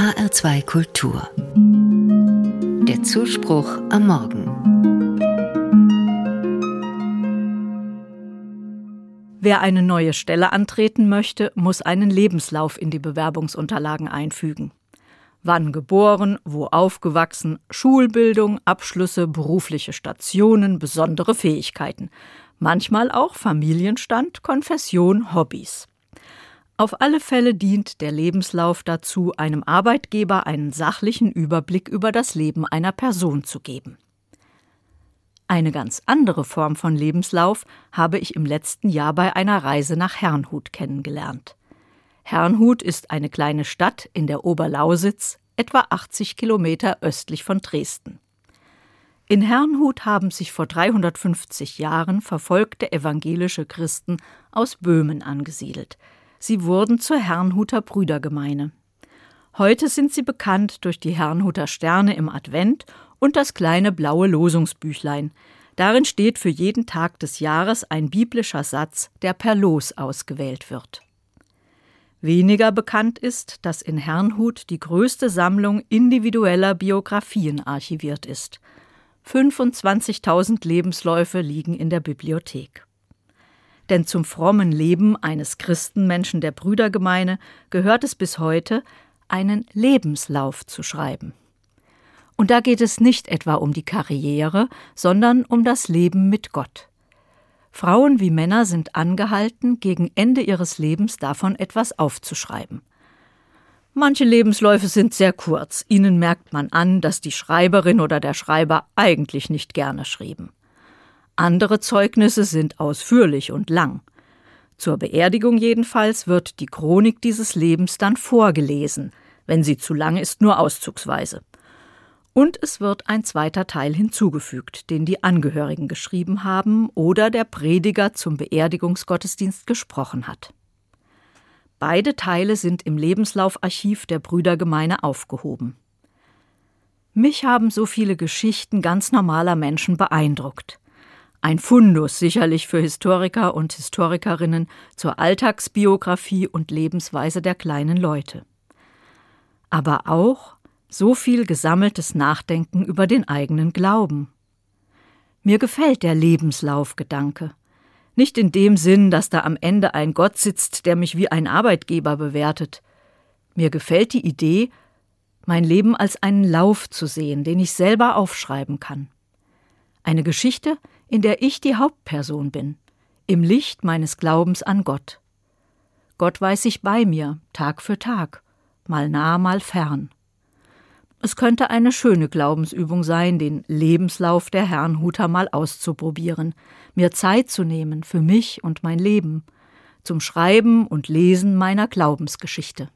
HR2 Kultur. Der Zuspruch am Morgen. Wer eine neue Stelle antreten möchte, muss einen Lebenslauf in die Bewerbungsunterlagen einfügen. Wann geboren, wo aufgewachsen, Schulbildung, Abschlüsse, berufliche Stationen, besondere Fähigkeiten. Manchmal auch Familienstand, Konfession, Hobbys. Auf alle Fälle dient der Lebenslauf dazu, einem Arbeitgeber einen sachlichen Überblick über das Leben einer Person zu geben. Eine ganz andere Form von Lebenslauf habe ich im letzten Jahr bei einer Reise nach Herrnhut kennengelernt. Herrnhut ist eine kleine Stadt in der Oberlausitz, etwa 80 Kilometer östlich von Dresden. In Herrnhut haben sich vor 350 Jahren verfolgte evangelische Christen aus Böhmen angesiedelt. Sie wurden zur Herrnhuter Brüdergemeine. Heute sind sie bekannt durch die Herrnhuter Sterne im Advent und das kleine blaue Losungsbüchlein. Darin steht für jeden Tag des Jahres ein biblischer Satz, der per Los ausgewählt wird. Weniger bekannt ist, dass in Herrnhut die größte Sammlung individueller Biografien archiviert ist. 25.000 Lebensläufe liegen in der Bibliothek. Denn zum frommen Leben eines Christenmenschen der Brüdergemeine gehört es bis heute, einen Lebenslauf zu schreiben. Und da geht es nicht etwa um die Karriere, sondern um das Leben mit Gott. Frauen wie Männer sind angehalten, gegen Ende ihres Lebens davon etwas aufzuschreiben. Manche Lebensläufe sind sehr kurz, ihnen merkt man an, dass die Schreiberin oder der Schreiber eigentlich nicht gerne schrieben. Andere Zeugnisse sind ausführlich und lang. Zur Beerdigung jedenfalls wird die Chronik dieses Lebens dann vorgelesen, wenn sie zu lang ist, nur auszugsweise. Und es wird ein zweiter Teil hinzugefügt, den die Angehörigen geschrieben haben oder der Prediger zum Beerdigungsgottesdienst gesprochen hat. Beide Teile sind im Lebenslaufarchiv der Brüdergemeine aufgehoben. Mich haben so viele Geschichten ganz normaler Menschen beeindruckt. Ein Fundus sicherlich für Historiker und Historikerinnen zur Alltagsbiografie und Lebensweise der kleinen Leute. Aber auch so viel gesammeltes Nachdenken über den eigenen Glauben. Mir gefällt der Lebenslaufgedanke. Nicht in dem Sinn, dass da am Ende ein Gott sitzt, der mich wie ein Arbeitgeber bewertet. Mir gefällt die Idee, mein Leben als einen Lauf zu sehen, den ich selber aufschreiben kann. Eine Geschichte, in der ich die Hauptperson bin, im Licht meines Glaubens an Gott. Gott weiß sich bei mir, Tag für Tag, mal nah, mal fern. Es könnte eine schöne Glaubensübung sein, den Lebenslauf der Herrnhuter mal auszuprobieren, mir Zeit zu nehmen für mich und mein Leben, zum Schreiben und Lesen meiner Glaubensgeschichte.